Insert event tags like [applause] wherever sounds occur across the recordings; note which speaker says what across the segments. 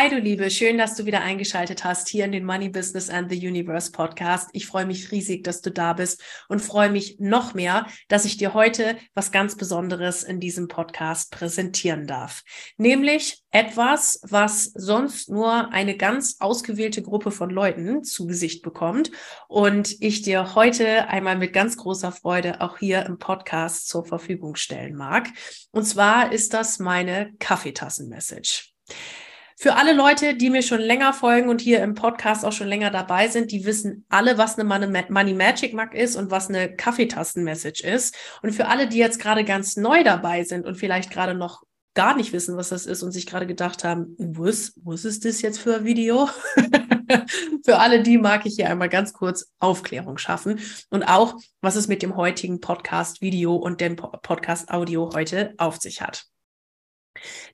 Speaker 1: Hi, du Liebe, schön, dass du wieder eingeschaltet hast hier in den Money Business and the Universe Podcast. Ich freue mich riesig, dass du da bist und freue mich noch mehr, dass ich dir heute was ganz Besonderes in diesem Podcast präsentieren darf. Nämlich etwas, was sonst nur eine ganz ausgewählte Gruppe von Leuten zu Gesicht bekommt und ich dir heute einmal mit ganz großer Freude auch hier im Podcast zur Verfügung stellen mag. Und zwar ist das meine Kaffeetassen-Message. Für alle Leute, die mir schon länger folgen und hier im Podcast auch schon länger dabei sind, die wissen alle, was eine Money Magic Mug ist und was eine Kaffeetasten-Message ist. Und für alle, die jetzt gerade ganz neu dabei sind und vielleicht gerade noch gar nicht wissen, was das ist und sich gerade gedacht haben, was, was ist das jetzt für ein Video? [laughs] für alle die mag ich hier einmal ganz kurz Aufklärung schaffen und auch, was es mit dem heutigen Podcast-Video und dem Podcast-Audio heute auf sich hat.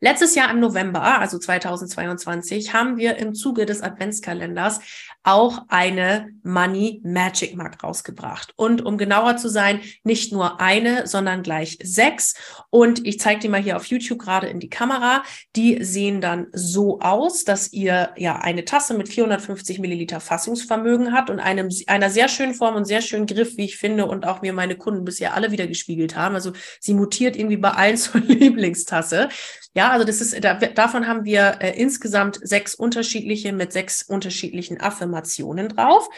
Speaker 1: Letztes Jahr im November, also 2022, haben wir im Zuge des Adventskalenders auch eine Money Magic Mark rausgebracht. Und um genauer zu sein, nicht nur eine, sondern gleich sechs. Und ich zeige dir mal hier auf YouTube gerade in die Kamera. Die sehen dann so aus, dass ihr ja eine Tasse mit 450 Milliliter Fassungsvermögen hat und einem, einer sehr schönen Form und sehr schönen Griff, wie ich finde, und auch mir meine Kunden bisher alle wieder gespiegelt haben. Also sie mutiert irgendwie bei allen [laughs] zur Lieblingstasse. Ja, also das ist, da, davon haben wir äh, insgesamt sechs unterschiedliche mit sechs unterschiedlichen Affirmationen drauf.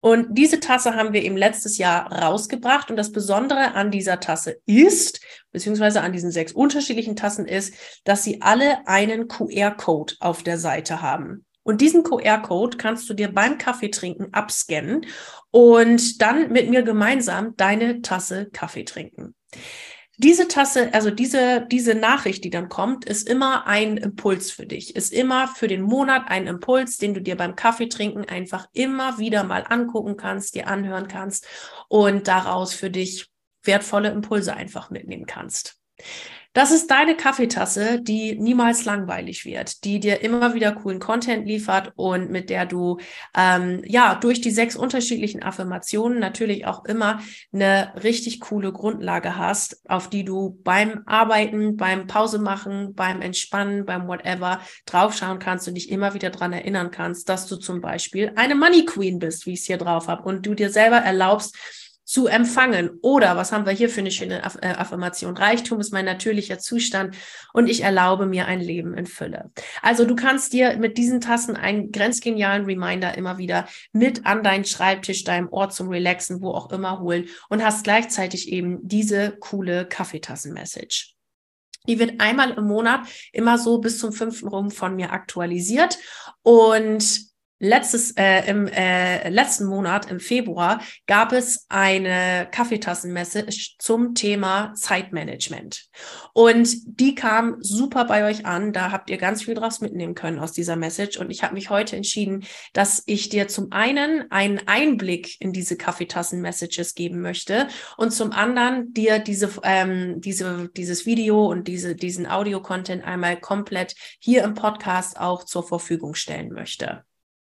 Speaker 1: Und diese Tasse haben wir eben letztes Jahr rausgebracht. Und das Besondere an dieser Tasse ist, beziehungsweise an diesen sechs unterschiedlichen Tassen ist, dass sie alle einen QR-Code auf der Seite haben. Und diesen QR-Code kannst du dir beim Kaffeetrinken abscannen und dann mit mir gemeinsam deine Tasse Kaffee trinken. Diese Tasse, also diese, diese Nachricht, die dann kommt, ist immer ein Impuls für dich, ist immer für den Monat ein Impuls, den du dir beim Kaffeetrinken einfach immer wieder mal angucken kannst, dir anhören kannst und daraus für dich wertvolle Impulse einfach mitnehmen kannst. Das ist deine Kaffeetasse, die niemals langweilig wird, die dir immer wieder coolen Content liefert und mit der du ähm, ja durch die sechs unterschiedlichen Affirmationen natürlich auch immer eine richtig coole Grundlage hast, auf die du beim Arbeiten, beim Pause machen, beim Entspannen, beim Whatever draufschauen kannst und dich immer wieder dran erinnern kannst, dass du zum Beispiel eine Money Queen bist, wie ich es hier drauf habe, und du dir selber erlaubst, zu empfangen. Oder was haben wir hier für eine schöne Aff äh, Affirmation? Reichtum ist mein natürlicher Zustand und ich erlaube mir ein Leben in Fülle. Also du kannst dir mit diesen Tassen einen grenzgenialen Reminder immer wieder mit an deinen Schreibtisch, deinem Ort zum Relaxen, wo auch immer holen und hast gleichzeitig eben diese coole Kaffeetassen-Message. Die wird einmal im Monat immer so bis zum fünften rum von mir aktualisiert und Letztes, äh, im äh, letzten Monat, im Februar, gab es eine Kaffeetassenmesse zum Thema Zeitmanagement. Und die kam super bei euch an. Da habt ihr ganz viel draus mitnehmen können aus dieser Message. Und ich habe mich heute entschieden, dass ich dir zum einen einen Einblick in diese Kaffeetassen-Messages geben möchte und zum anderen dir diese, ähm, diese, dieses Video und diese, diesen Audio-Content einmal komplett hier im Podcast auch zur Verfügung stellen möchte.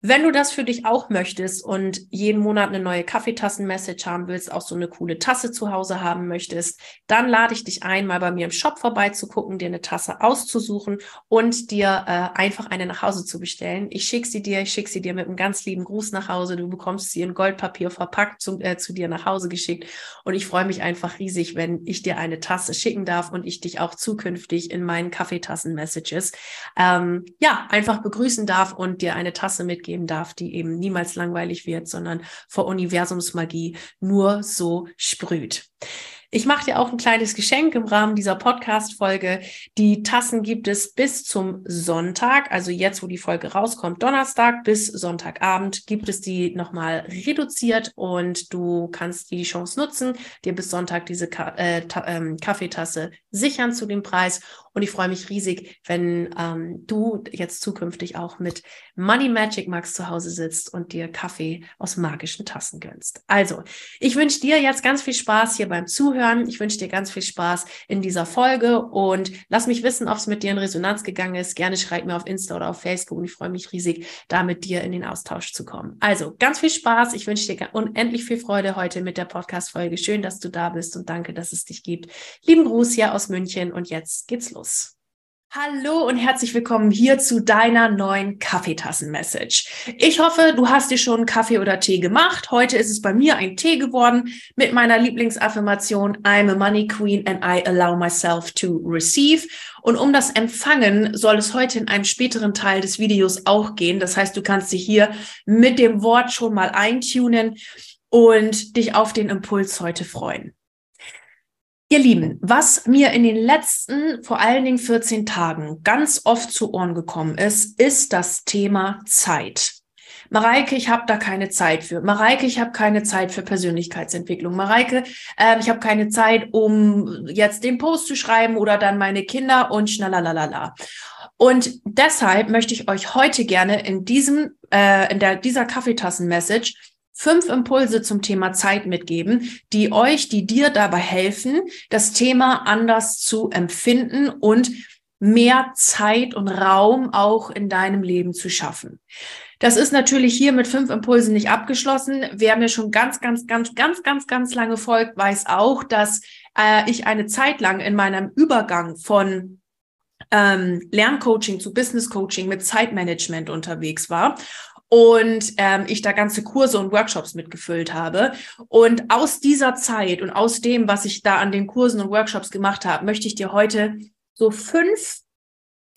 Speaker 1: Wenn du das für dich auch möchtest und jeden Monat eine neue Kaffeetassen-Message haben willst, auch so eine coole Tasse zu Hause haben möchtest, dann lade ich dich ein, mal bei mir im Shop vorbeizugucken, dir eine Tasse auszusuchen und dir äh, einfach eine nach Hause zu bestellen. Ich schicke sie dir, ich schicke sie dir mit einem ganz lieben Gruß nach Hause. Du bekommst sie in Goldpapier verpackt zu, äh, zu dir nach Hause geschickt. Und ich freue mich einfach riesig, wenn ich dir eine Tasse schicken darf und ich dich auch zukünftig in meinen Kaffeetassen-Messages ähm, ja einfach begrüßen darf und dir eine Tasse mitgeben geben darf, die eben niemals langweilig wird, sondern vor Universumsmagie nur so sprüht. Ich mache dir auch ein kleines Geschenk im Rahmen dieser Podcast-Folge. Die Tassen gibt es bis zum Sonntag, also jetzt, wo die Folge rauskommt, Donnerstag bis Sonntagabend gibt es die nochmal reduziert und du kannst die Chance nutzen, dir bis Sonntag diese Ka äh, ähm, Kaffeetasse sichern zu dem Preis. Und ich freue mich riesig, wenn ähm, du jetzt zukünftig auch mit Money Magic Max zu Hause sitzt und dir Kaffee aus magischen Tassen gönnst. Also, ich wünsche dir jetzt ganz viel Spaß hier beim Zuhören. Ich wünsche dir ganz viel Spaß in dieser Folge und lass mich wissen, ob es mit dir in Resonanz gegangen ist. Gerne schreib mir auf Insta oder auf Facebook und ich freue mich riesig, da mit dir in den Austausch zu kommen. Also, ganz viel Spaß. Ich wünsche dir unendlich viel Freude heute mit der Podcast-Folge. Schön, dass du da bist und danke, dass es dich gibt. Lieben Gruß hier aus München und jetzt geht's los. Hallo und herzlich willkommen hier zu deiner neuen Kaffeetassen-Message. Ich hoffe, du hast dir schon Kaffee oder Tee gemacht. Heute ist es bei mir ein Tee geworden mit meiner Lieblingsaffirmation I'm a Money Queen and I allow myself to receive. Und um das Empfangen soll es heute in einem späteren Teil des Videos auch gehen. Das heißt, du kannst dich hier mit dem Wort schon mal eintunen und dich auf den Impuls heute freuen. Ihr Lieben, was mir in den letzten, vor allen Dingen 14 Tagen ganz oft zu Ohren gekommen ist, ist das Thema Zeit. Mareike, ich habe da keine Zeit für. Mareike, ich habe keine Zeit für Persönlichkeitsentwicklung. Mareike, äh, ich habe keine Zeit, um jetzt den Post zu schreiben oder dann meine Kinder und schnallalalala. Und deshalb möchte ich euch heute gerne in diesem, äh, in der, dieser Kaffeetassen-Message fünf Impulse zum Thema Zeit mitgeben, die euch, die dir dabei helfen, das Thema anders zu empfinden und mehr Zeit und Raum auch in deinem Leben zu schaffen. Das ist natürlich hier mit fünf Impulsen nicht abgeschlossen. Wer mir schon ganz, ganz, ganz, ganz, ganz, ganz lange folgt, weiß auch, dass äh, ich eine Zeit lang in meinem Übergang von ähm, Lerncoaching zu Business Coaching mit Zeitmanagement unterwegs war und ähm, ich da ganze Kurse und Workshops mitgefüllt habe. Und aus dieser Zeit und aus dem, was ich da an den Kursen und Workshops gemacht habe, möchte ich dir heute so fünf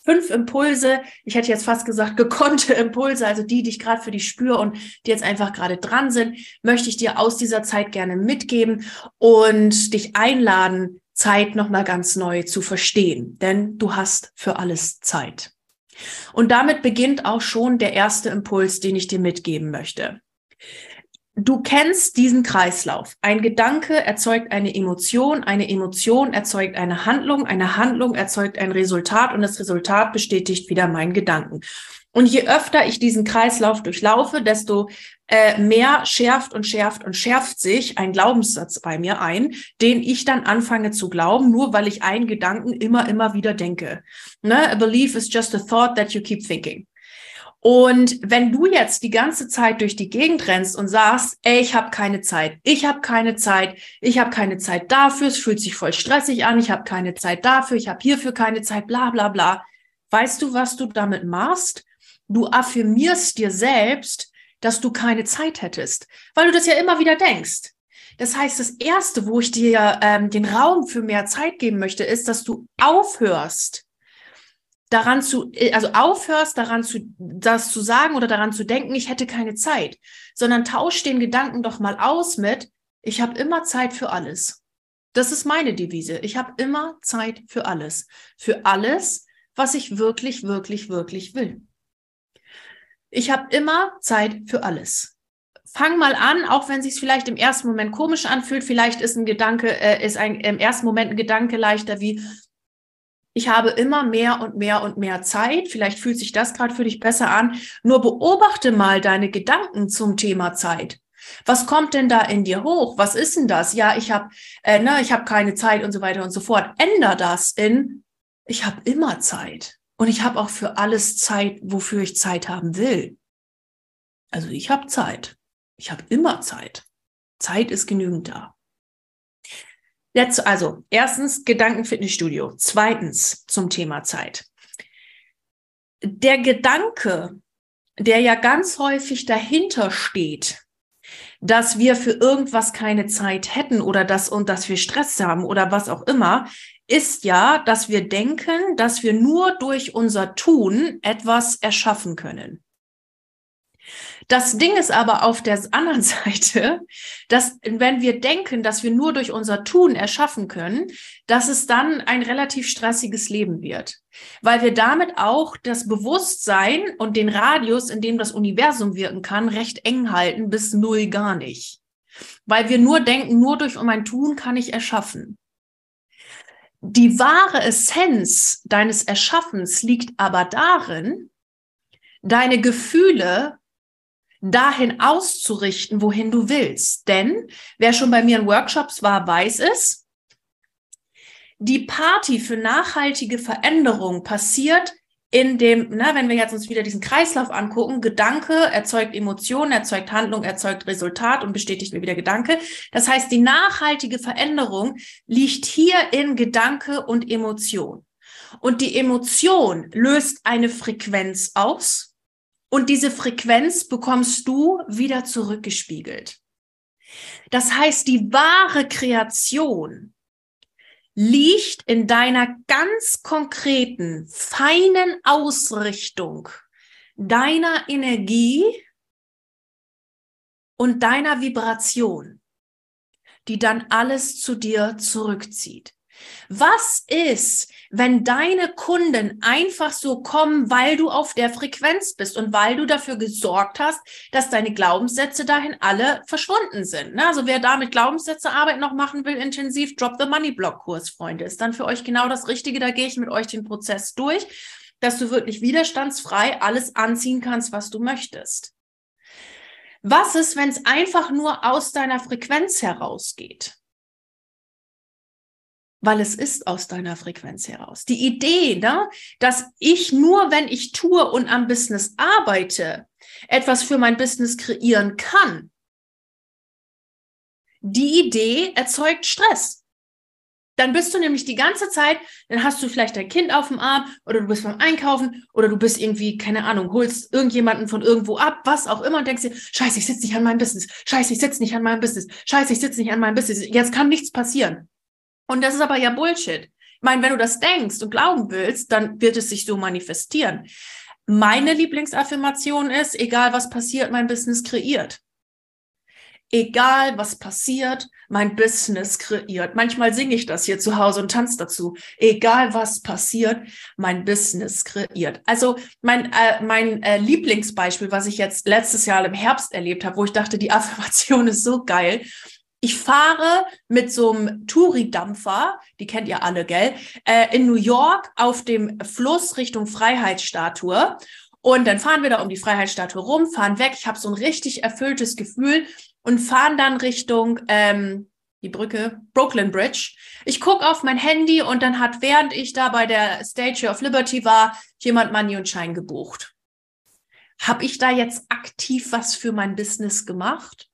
Speaker 1: fünf Impulse, ich hätte jetzt fast gesagt gekonnte Impulse, also die, die ich gerade für dich spüre und die jetzt einfach gerade dran sind, möchte ich dir aus dieser Zeit gerne mitgeben und dich einladen, Zeit nochmal ganz neu zu verstehen, denn du hast für alles Zeit. Und damit beginnt auch schon der erste Impuls, den ich dir mitgeben möchte. Du kennst diesen Kreislauf. Ein Gedanke erzeugt eine Emotion, eine Emotion erzeugt eine Handlung, eine Handlung erzeugt ein Resultat und das Resultat bestätigt wieder meinen Gedanken. Und je öfter ich diesen Kreislauf durchlaufe, desto äh, mehr schärft und schärft und schärft sich ein Glaubenssatz bei mir ein, den ich dann anfange zu glauben, nur weil ich einen Gedanken immer, immer wieder denke. Ne? A belief is just a thought that you keep thinking. Und wenn du jetzt die ganze Zeit durch die Gegend rennst und sagst, ey, ich habe keine Zeit, ich habe keine Zeit, ich habe keine Zeit dafür, es fühlt sich voll stressig an, ich habe keine Zeit dafür, ich habe hierfür keine Zeit, bla bla bla. Weißt du, was du damit machst? Du affirmierst dir selbst, dass du keine Zeit hättest, weil du das ja immer wieder denkst. Das heißt, das Erste, wo ich dir ähm, den Raum für mehr Zeit geben möchte, ist, dass du aufhörst, daran zu, äh, also aufhörst, daran zu, das zu sagen oder daran zu denken, ich hätte keine Zeit, sondern tausch den Gedanken doch mal aus mit, ich habe immer Zeit für alles. Das ist meine Devise. Ich habe immer Zeit für alles. Für alles, was ich wirklich, wirklich, wirklich will. Ich habe immer Zeit für alles. Fang mal an, auch wenn sich vielleicht im ersten Moment komisch anfühlt. Vielleicht ist ein Gedanke, äh, ist ein im ersten Moment ein Gedanke leichter wie ich habe immer mehr und mehr und mehr Zeit. Vielleicht fühlt sich das gerade für dich besser an. Nur beobachte mal deine Gedanken zum Thema Zeit. Was kommt denn da in dir hoch? Was ist denn das? Ja, ich habe, äh, ne, ich habe keine Zeit und so weiter und so fort. Änder das in ich habe immer Zeit. Und ich habe auch für alles Zeit, wofür ich Zeit haben will. Also ich habe Zeit. Ich habe immer Zeit. Zeit ist genügend da. Jetzt, also, erstens Gedankenfitnessstudio. Zweitens zum Thema Zeit. Der Gedanke, der ja ganz häufig dahinter steht, dass wir für irgendwas keine Zeit hätten oder dass und dass wir Stress haben oder was auch immer, ist ja, dass wir denken, dass wir nur durch unser Tun etwas erschaffen können. Das Ding ist aber auf der anderen [laughs] Seite, dass wenn wir denken, dass wir nur durch unser Tun erschaffen können, dass es dann ein relativ stressiges Leben wird. Weil wir damit auch das Bewusstsein und den Radius, in dem das Universum wirken kann, recht eng halten bis null gar nicht. Weil wir nur denken, nur durch mein Tun kann ich erschaffen. Die wahre Essenz deines Erschaffens liegt aber darin, deine Gefühle dahin auszurichten, wohin du willst. Denn wer schon bei mir in Workshops war, weiß es. Die Party für nachhaltige Veränderung passiert in dem, na, wenn wir jetzt uns wieder diesen Kreislauf angucken, Gedanke erzeugt Emotion, erzeugt Handlung, erzeugt Resultat und bestätigt mir wieder Gedanke. Das heißt, die nachhaltige Veränderung liegt hier in Gedanke und Emotion. Und die Emotion löst eine Frequenz aus, und diese Frequenz bekommst du wieder zurückgespiegelt. Das heißt, die wahre Kreation liegt in deiner ganz konkreten, feinen Ausrichtung deiner Energie und deiner Vibration, die dann alles zu dir zurückzieht. Was ist, wenn deine Kunden einfach so kommen, weil du auf der Frequenz bist und weil du dafür gesorgt hast, dass deine Glaubenssätze dahin alle verschwunden sind? Ne? Also wer da mit Glaubenssätzearbeit noch machen will, intensiv Drop the Money Block Kurs, Freunde, ist dann für euch genau das Richtige. Da gehe ich mit euch den Prozess durch, dass du wirklich widerstandsfrei alles anziehen kannst, was du möchtest. Was ist, wenn es einfach nur aus deiner Frequenz herausgeht? Weil es ist aus deiner Frequenz heraus. Die Idee, ne, dass ich nur, wenn ich tue und am Business arbeite, etwas für mein Business kreieren kann, die Idee erzeugt Stress. Dann bist du nämlich die ganze Zeit, dann hast du vielleicht dein Kind auf dem Arm oder du bist beim Einkaufen oder du bist irgendwie, keine Ahnung, holst irgendjemanden von irgendwo ab, was auch immer und denkst dir, scheiße, ich sitze nicht an meinem Business, scheiße, ich sitze nicht an meinem Business, scheiße, ich sitze nicht an meinem Business, jetzt kann nichts passieren. Und das ist aber ja Bullshit. Ich meine, wenn du das denkst und glauben willst, dann wird es sich so manifestieren. Meine Lieblingsaffirmation ist, egal was passiert, mein Business kreiert. Egal was passiert, mein Business kreiert. Manchmal singe ich das hier zu Hause und tanze dazu. Egal was passiert, mein Business kreiert. Also mein, äh, mein äh, Lieblingsbeispiel, was ich jetzt letztes Jahr im Herbst erlebt habe, wo ich dachte, die [laughs] Affirmation ist so geil, ich fahre mit so einem Touri-Dampfer, die kennt ihr alle, gell, äh, in New York auf dem Fluss Richtung Freiheitsstatue. Und dann fahren wir da um die Freiheitsstatue rum, fahren weg. Ich habe so ein richtig erfülltes Gefühl und fahren dann Richtung ähm, die Brücke, Brooklyn Bridge. Ich gucke auf mein Handy und dann hat, während ich da bei der Statue of Liberty war, jemand Money und Schein gebucht. Habe ich da jetzt aktiv was für mein Business gemacht?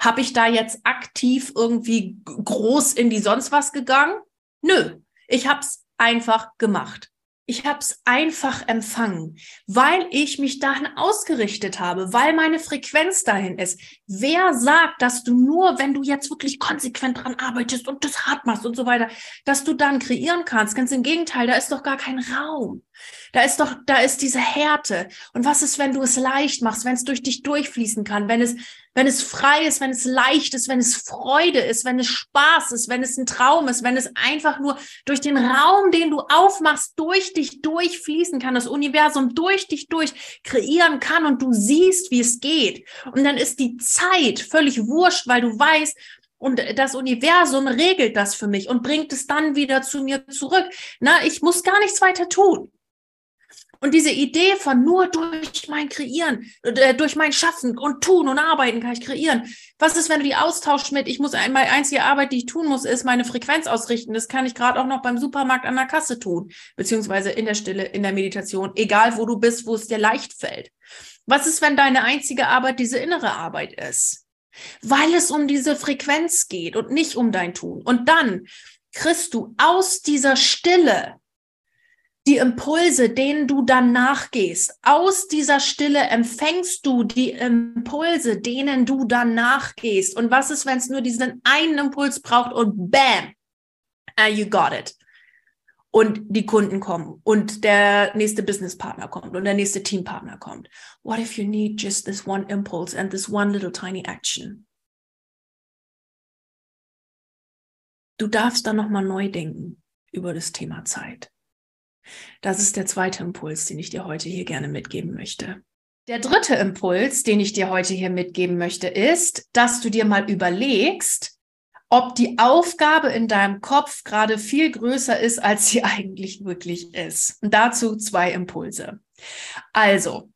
Speaker 1: Habe ich da jetzt aktiv irgendwie groß in die sonst was gegangen? Nö, ich habe es einfach gemacht. Ich habe es einfach empfangen, weil ich mich dahin ausgerichtet habe, weil meine Frequenz dahin ist. Wer sagt, dass du nur, wenn du jetzt wirklich konsequent dran arbeitest und das hart machst und so weiter, dass du dann kreieren kannst? Ganz im Gegenteil, da ist doch gar kein Raum. Da ist doch, da ist diese Härte. Und was ist, wenn du es leicht machst, wenn es durch dich durchfließen kann, wenn es, wenn es frei ist, wenn es leicht ist, wenn es Freude ist, wenn es Spaß ist, wenn es ein Traum ist, wenn es einfach nur durch den Raum, den du aufmachst, durch dich durchfließen kann, das Universum durch dich durch kreieren kann und du siehst, wie es geht. Und dann ist die Zeit völlig wurscht, weil du weißt, und das Universum regelt das für mich und bringt es dann wieder zu mir zurück. Na, ich muss gar nichts weiter tun. Und diese Idee von nur durch mein Kreieren, äh, durch mein Schaffen und Tun und Arbeiten kann ich kreieren. Was ist, wenn du die austauschst mit, ich muss einmal einzige Arbeit, die ich tun muss, ist meine Frequenz ausrichten. Das kann ich gerade auch noch beim Supermarkt an der Kasse tun, beziehungsweise in der Stille, in der Meditation, egal wo du bist, wo es dir leicht fällt. Was ist, wenn deine einzige Arbeit diese innere Arbeit ist? Weil es um diese Frequenz geht und nicht um dein Tun. Und dann kriegst du aus dieser Stille die Impulse, denen du dann nachgehst. Aus dieser Stille empfängst du die Impulse, denen du dann nachgehst. Und was ist, wenn es nur diesen einen Impuls braucht und bam, uh, you got it. und die Kunden kommen und der nächste Businesspartner kommt und der nächste Teampartner kommt. What if you need just this one impulse and this one little tiny action? Du darfst dann nochmal neu denken über das Thema Zeit. Das ist der zweite Impuls, den ich dir heute hier gerne mitgeben möchte. Der dritte Impuls, den ich dir heute hier mitgeben möchte, ist, dass du dir mal überlegst, ob die Aufgabe in deinem Kopf gerade viel größer ist, als sie [laughs] eigentlich wirklich ist. Und dazu zwei Impulse. Also,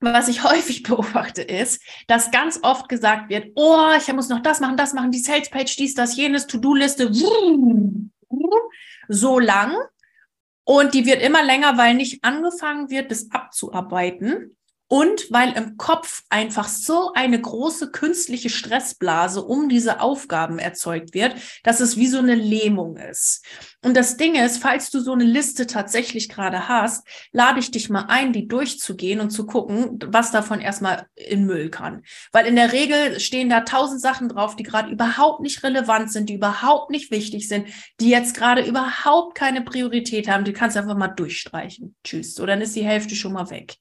Speaker 1: was ich [laughs] häufig beobachte, ist, dass ganz oft gesagt wird, oh, ich muss noch das machen, das machen, die Salespage, dies, das, jenes, To-Do-Liste, so lang. Und die wird immer länger, weil nicht angefangen wird, das abzuarbeiten. Und weil im Kopf einfach so eine große künstliche Stressblase um diese Aufgaben erzeugt wird, dass es wie so eine Lähmung ist. Und das Ding ist, falls du so eine Liste tatsächlich gerade hast, lade ich dich mal ein, die durchzugehen und zu gucken, was davon erstmal in Müll kann. Weil in der Regel stehen da tausend Sachen drauf, die gerade überhaupt nicht relevant sind, die überhaupt nicht wichtig sind, die jetzt gerade überhaupt keine Priorität haben. Die kannst du einfach mal durchstreichen. Tschüss. So, dann ist die Hälfte schon mal weg.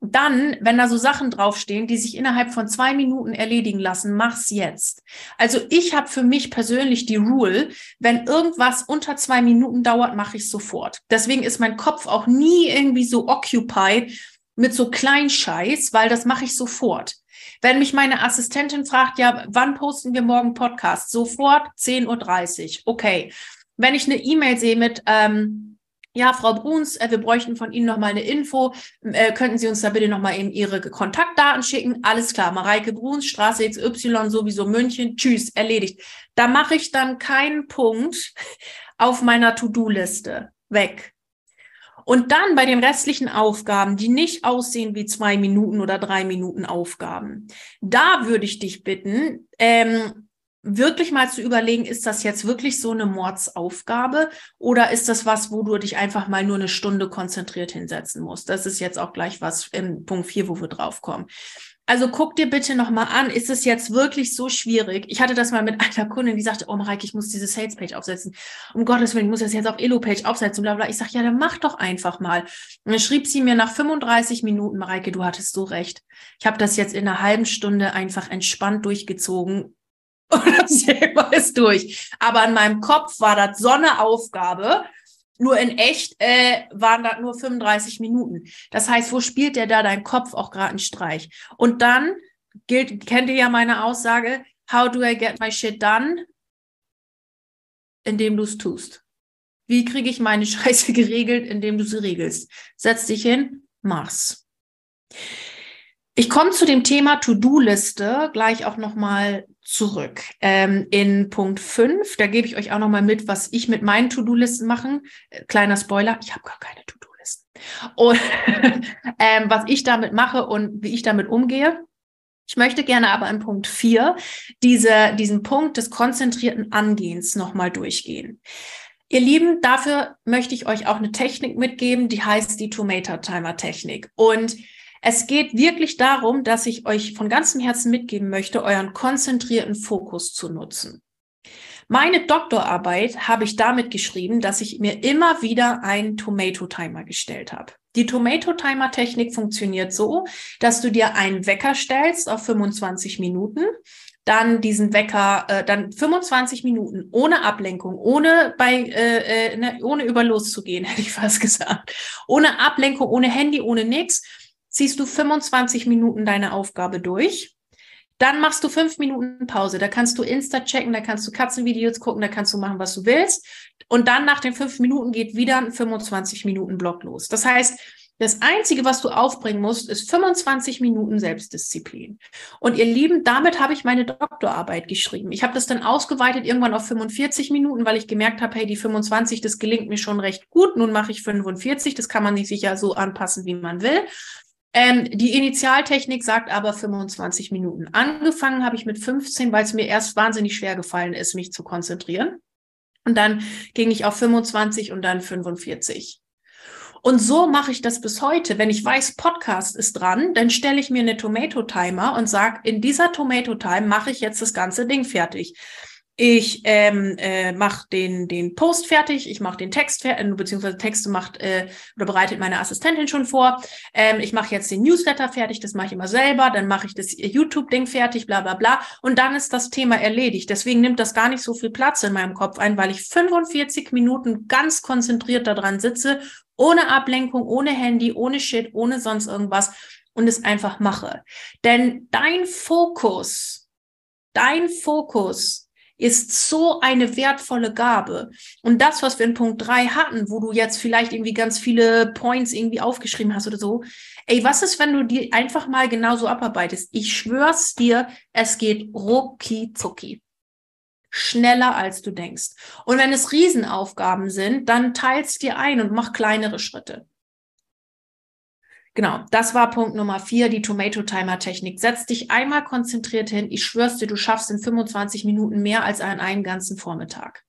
Speaker 1: Dann, wenn da so Sachen draufstehen, die sich innerhalb von zwei Minuten erledigen lassen, mach's jetzt. Also ich habe für mich persönlich die Rule, wenn irgendwas unter zwei Minuten dauert, mache ich sofort. Deswegen ist mein Kopf auch nie irgendwie so occupied mit so Kleinscheiß, weil das mache ich sofort. Wenn mich meine Assistentin fragt, ja, wann posten wir morgen Podcast? Sofort 10.30 Uhr. Okay. Wenn ich eine E-Mail sehe mit, ähm, ja, Frau Bruns, äh, wir bräuchten von Ihnen noch mal eine Info. Äh, könnten Sie uns da bitte noch mal eben Ihre Kontaktdaten schicken? Alles klar, Mareike Bruns, Straße XY, sowieso München. Tschüss, erledigt. Da mache ich dann keinen Punkt auf meiner To-Do-Liste weg. Und dann bei den restlichen Aufgaben, die nicht aussehen wie zwei Minuten oder drei Minuten Aufgaben, da würde ich dich bitten, ähm, wirklich mal zu überlegen, ist das jetzt wirklich so eine Mordsaufgabe oder ist das was, wo du dich einfach mal nur eine Stunde konzentriert hinsetzen musst? Das ist jetzt auch gleich was im Punkt 4, wo wir drauf kommen. Also guck dir bitte nochmal an, ist es jetzt wirklich so schwierig? Ich hatte das mal mit [laughs] einer Kundin, die sagte, oh Mareike, ich muss diese Sales-Page aufsetzen. Um Gottes Willen, ich muss das jetzt auf Elo-Page aufsetzen, bla bla. Ich sage, ja, dann mach doch einfach mal. Und dann schrieb sie mir nach 35 Minuten, Mareike, du hattest so recht. Ich habe das jetzt in einer halben Stunde einfach entspannt durchgezogen und das Thema ist durch. Aber in meinem Kopf war das so eine Aufgabe. Nur in echt äh, waren das nur 35 Minuten. Das heißt, wo spielt der da dein Kopf auch gerade einen Streich? Und dann gilt, kennt ihr ja meine Aussage, how do I get my shit done? Indem du es tust. Wie kriege ich meine [laughs] Scheiße geregelt, indem du sie regelst? Setz dich hin, mach's. Ich komme zu dem Thema To-Do-Liste gleich auch nochmal zurück. Ähm, in Punkt 5, da gebe ich euch auch nochmal mit, was ich mit meinen To-Do-Listen mache. Äh, kleiner Spoiler, ich habe gar keine To-Do-Listen. Und [laughs] ähm, was ich damit mache und wie ich damit umgehe. Ich möchte gerne aber in Punkt 4 diese, diesen Punkt des konzentrierten Angehens nochmal durchgehen. Ihr Lieben, dafür möchte ich euch auch eine Technik mitgeben, die heißt die Tomato Timer Technik. Und es geht wirklich darum, dass ich euch von ganzem Herzen mitgeben möchte, euren konzentrierten Fokus zu nutzen. Meine Doktorarbeit habe ich damit geschrieben, dass ich mir immer wieder einen Tomato Timer gestellt habe. Die Tomato Timer Technik funktioniert so, dass du dir einen Wecker stellst auf 25 Minuten, dann diesen Wecker, äh, dann 25 Minuten ohne Ablenkung, ohne bei, äh, äh, ne, ohne über loszugehen, [laughs] hätte ich fast gesagt, ohne Ablenkung, ohne Handy, ohne nix ziehst du 25 Minuten deine Aufgabe durch. Dann machst du fünf Minuten Pause. Da kannst du Insta checken, da kannst du Katzenvideos gucken, da kannst du machen, was du willst. Und dann nach den fünf Minuten geht wieder ein 25 Minuten Block los. Das heißt, das Einzige, was du aufbringen musst, ist 25 Minuten Selbstdisziplin. Und ihr Lieben, damit habe ich meine Doktorarbeit geschrieben. Ich habe das dann ausgeweitet irgendwann auf 45 Minuten, weil ich gemerkt habe, hey, die 25, das gelingt mir schon recht gut. Nun mache ich 45. Das kann man sich sicher so anpassen, wie man will. Ähm, die Initialtechnik sagt aber 25 Minuten. Angefangen habe ich mit 15, weil es mir erst wahnsinnig schwer gefallen ist, mich zu konzentrieren. Und dann ging ich auf 25 und dann 45. Und so mache ich das bis heute. Wenn ich weiß, Podcast ist dran, dann stelle ich mir eine Tomato Timer und sage, in dieser Tomato Time mache ich jetzt das ganze Ding fertig. Ich ähm, äh, mache den, den Post fertig, ich mache den Text fertig, äh, beziehungsweise Texte macht äh, oder bereitet meine Assistentin schon vor. Ähm, ich mache jetzt den Newsletter fertig, das mache ich immer selber, dann mache ich das YouTube-Ding fertig, bla bla bla. Und dann ist das Thema erledigt. Deswegen nimmt das gar nicht so viel Platz in meinem Kopf ein, weil ich 45 Minuten ganz konzentriert daran sitze, ohne Ablenkung, ohne Handy, ohne Shit, ohne sonst irgendwas und es einfach mache. Denn dein Fokus, dein Fokus ist so eine wertvolle Gabe. Und das, was wir in Punkt drei hatten, wo du jetzt vielleicht irgendwie ganz viele Points irgendwie aufgeschrieben hast oder so, ey, was ist, wenn du die einfach mal genauso abarbeitest? Ich schwör's dir, es geht rucki zucki. Schneller als du denkst. Und wenn es Riesenaufgaben sind, dann teilst dir ein und mach kleinere Schritte. Genau, das war Punkt Nummer vier, die Tomato Timer Technik. Setz dich einmal konzentriert hin. Ich schwör's dir, du schaffst in 25 Minuten mehr als an einen ganzen Vormittag.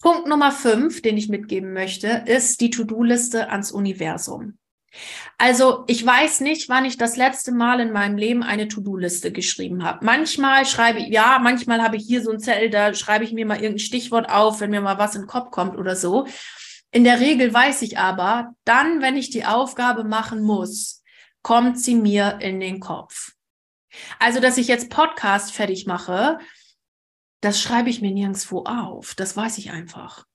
Speaker 1: Punkt Nummer fünf, den ich mitgeben möchte, ist die To-Do-Liste ans Universum. Also ich weiß nicht, wann ich das letzte Mal in meinem Leben eine To-Do-Liste geschrieben habe. Manchmal schreibe ich, ja, manchmal habe ich hier so ein Zettel, da schreibe ich mir mal irgendein Stichwort auf, wenn mir mal was in den Kopf kommt oder so. In der Regel weiß ich aber, dann, wenn ich die Aufgabe machen muss, kommt sie mir in den Kopf. Also, dass ich jetzt Podcast fertig mache, das schreibe ich mir nirgendwo auf. Das weiß ich einfach.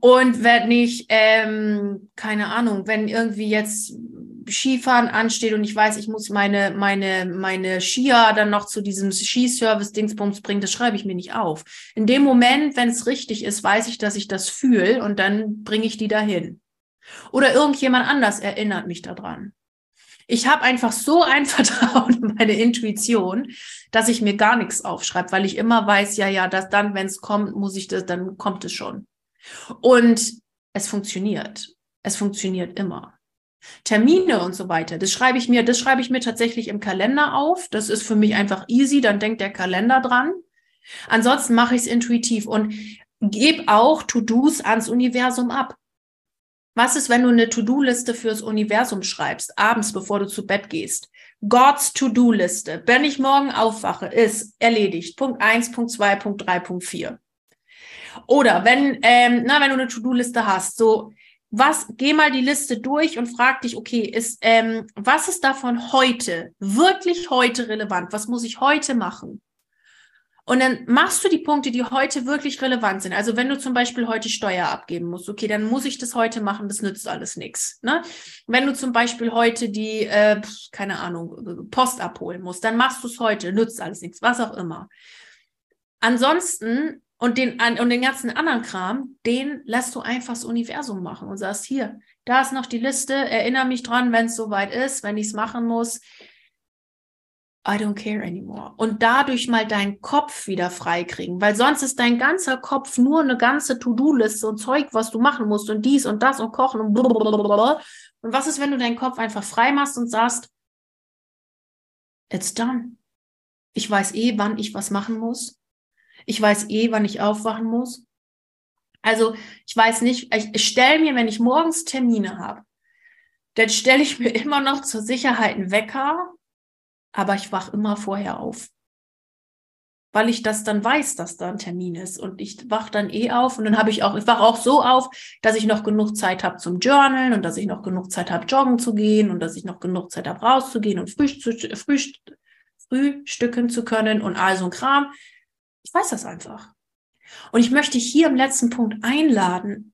Speaker 1: Und wenn ich, ähm, keine Ahnung, wenn irgendwie jetzt Skifahren ansteht und ich weiß, ich muss meine, meine, meine Skier dann noch zu diesem Skiservice-Dingsbums bringen, das schreibe ich mir nicht auf. In dem Moment, wenn es richtig ist, weiß ich, dass ich das fühle und dann bringe ich die dahin. Oder irgendjemand anders erinnert mich daran. Ich habe einfach so ein [laughs] Vertrauen in meine Intuition, dass ich mir gar nichts aufschreibe, weil ich immer weiß, ja, ja, dass dann, wenn es kommt, muss ich das, dann kommt es schon. Und es funktioniert. Es funktioniert immer. Termine und so weiter. Das schreibe ich mir, das schreibe ich mir tatsächlich im Kalender auf. Das ist für mich einfach easy, dann denkt der Kalender dran. Ansonsten mache ich es intuitiv und gebe auch To-Dos ans Universum ab. Was ist, wenn du eine To-Do-Liste fürs Universum schreibst, abends, bevor du zu Bett gehst? God's To-Do-Liste. Wenn ich morgen aufwache, ist erledigt. Punkt eins, Punkt zwei, Punkt drei, Punkt vier. Oder wenn, ähm, na, wenn du eine To-Do-Liste hast, so was, geh mal die Liste durch und frag dich, okay, ist, ähm, was ist davon heute, wirklich heute relevant? Was muss ich heute machen? Und dann machst du die Punkte, die heute wirklich relevant sind. Also wenn du zum Beispiel heute Steuer abgeben musst, okay, dann muss ich das heute machen, das nützt alles nichts. Ne? Wenn du zum Beispiel heute die, äh, keine Ahnung, Post abholen musst, dann machst du es heute, nützt alles nichts, was auch immer. Ansonsten und den, und den ganzen anderen Kram, den lässt du einfach das Universum machen und sagst, hier, da ist noch die Liste, erinnere mich dran, wenn es soweit ist, wenn ich es machen muss. I don't care anymore. Und dadurch mal deinen Kopf wieder freikriegen, weil sonst ist dein ganzer Kopf nur eine ganze To-Do-Liste und Zeug, was du machen musst und dies und das und kochen und blablabla. Und was ist, wenn du deinen Kopf einfach frei machst und sagst, it's done. Ich weiß eh, wann ich was machen muss. Ich weiß eh, wann ich aufwachen muss. Also ich weiß nicht, ich stelle mir, wenn ich morgens Termine habe, dann stelle ich mir [laughs] immer noch zur Sicherheit einen Wecker, aber ich wache immer vorher auf. Weil ich das dann weiß, dass da ein Termin ist. Und ich wache dann eh auf und dann habe ich auch, ich wache auch so auf, dass ich noch genug Zeit habe zum Journalen und dass ich noch genug Zeit habe, joggen zu gehen und dass ich noch genug Zeit habe, rauszugehen und frühstücken zu können und all so ein Kram. Ich weiß das einfach. Und ich möchte hier im letzten Punkt einladen,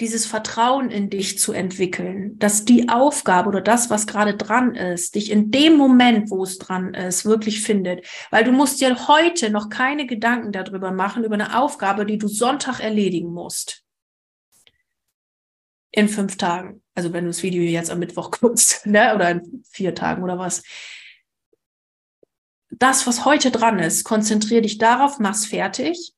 Speaker 1: dieses Vertrauen in dich zu entwickeln, dass die Aufgabe oder das, was gerade dran ist, dich in dem Moment, wo es dran ist, wirklich findet. Weil du musst dir heute noch keine Gedanken darüber machen, über eine Aufgabe, die du Sonntag erledigen musst. In fünf Tagen. Also wenn du das Video jetzt am Mittwoch guckst, [laughs] ne? oder in vier Tagen oder was das, was heute dran ist, konzentriere dich darauf, mach's fertig.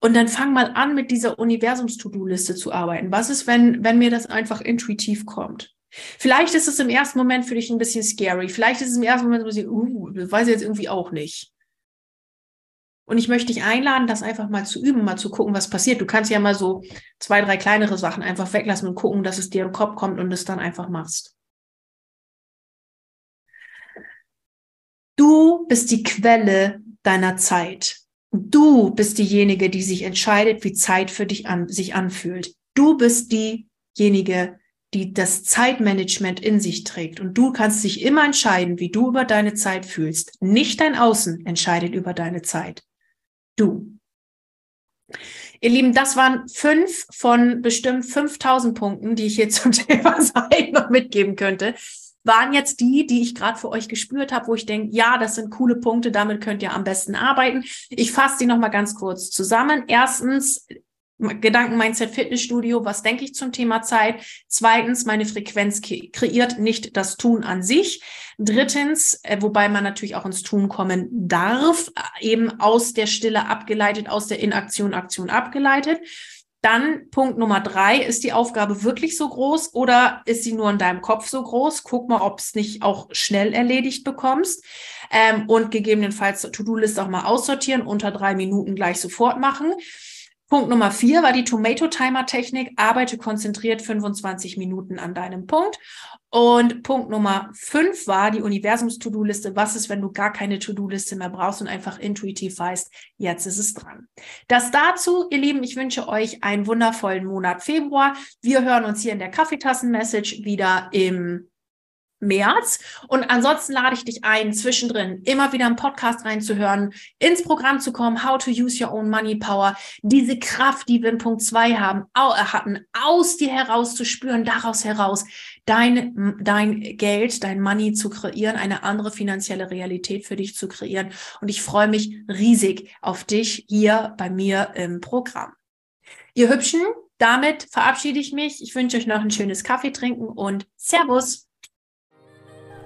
Speaker 1: Und dann fang mal an, mit dieser Universums-To-Do-Liste zu arbeiten. Was ist, wenn, wenn mir das einfach intuitiv kommt? Vielleicht ist es im ersten Moment für dich ein bisschen scary. Vielleicht ist es im ersten Moment ein bisschen, uh, das weiß ich jetzt irgendwie auch nicht. Und ich möchte dich einladen, das einfach mal zu üben, mal zu gucken, was passiert. Du kannst ja mal so zwei, drei kleinere Sachen einfach weglassen und gucken, dass es dir im Kopf kommt und es dann einfach machst. Du bist die Quelle deiner Zeit. Du bist diejenige, die sich entscheidet, wie Zeit für dich an, sich anfühlt. Du bist diejenige, die das Zeitmanagement in sich trägt. Und du kannst dich immer entscheiden, wie du über deine Zeit fühlst. Nicht dein Außen entscheidet über deine Zeit. Du. Ihr Lieben, das waren fünf von bestimmt 5000 Punkten, die ich hier [laughs] zum Thema Zeit noch mitgeben könnte. Waren jetzt die, die ich gerade für euch gespürt habe, wo ich denke, ja, das sind coole Punkte, damit könnt ihr am besten arbeiten. Ich fasse die nochmal ganz kurz zusammen. Erstens, Gedanken Mindset Fitnessstudio, was denke ich zum Thema Zeit? Zweitens, meine Frequenz kreiert nicht das Tun an sich. Drittens, äh, wobei man natürlich auch ins Tun kommen darf, äh, eben aus der Stille abgeleitet, aus der Inaktion, Aktion abgeleitet. Dann Punkt Nummer drei, ist die Aufgabe wirklich so groß oder ist sie nur in deinem Kopf so groß? Guck mal, ob es nicht auch schnell erledigt bekommst ähm, und gegebenenfalls To-Do-List auch mal aussortieren, unter drei Minuten gleich sofort machen. Punkt Nummer vier war die Tomato Timer Technik. Arbeite konzentriert 25 Minuten an deinem Punkt. Und Punkt Nummer fünf war die Universums-To-Do-Liste. Was ist, wenn du gar keine To-Do-Liste mehr brauchst und einfach intuitiv weißt, jetzt ist es dran. Das dazu, ihr Lieben, ich wünsche euch einen wundervollen Monat Februar. Wir hören uns hier in der Kaffeetassen-Message wieder im März. Und ansonsten lade ich dich ein, zwischendrin immer wieder einen Podcast reinzuhören, ins Programm zu kommen, How to Use Your Own Money Power, diese Kraft, die wir in Punkt 2 haben, hatten, aus dir heraus zu spüren, daraus heraus dein, dein Geld, dein Money zu kreieren, eine andere finanzielle Realität für dich zu kreieren. Und ich freue mich riesig auf dich hier bei mir im Programm. Ihr Hübschen, damit verabschiede ich mich. Ich wünsche euch noch ein schönes Kaffee trinken und Servus.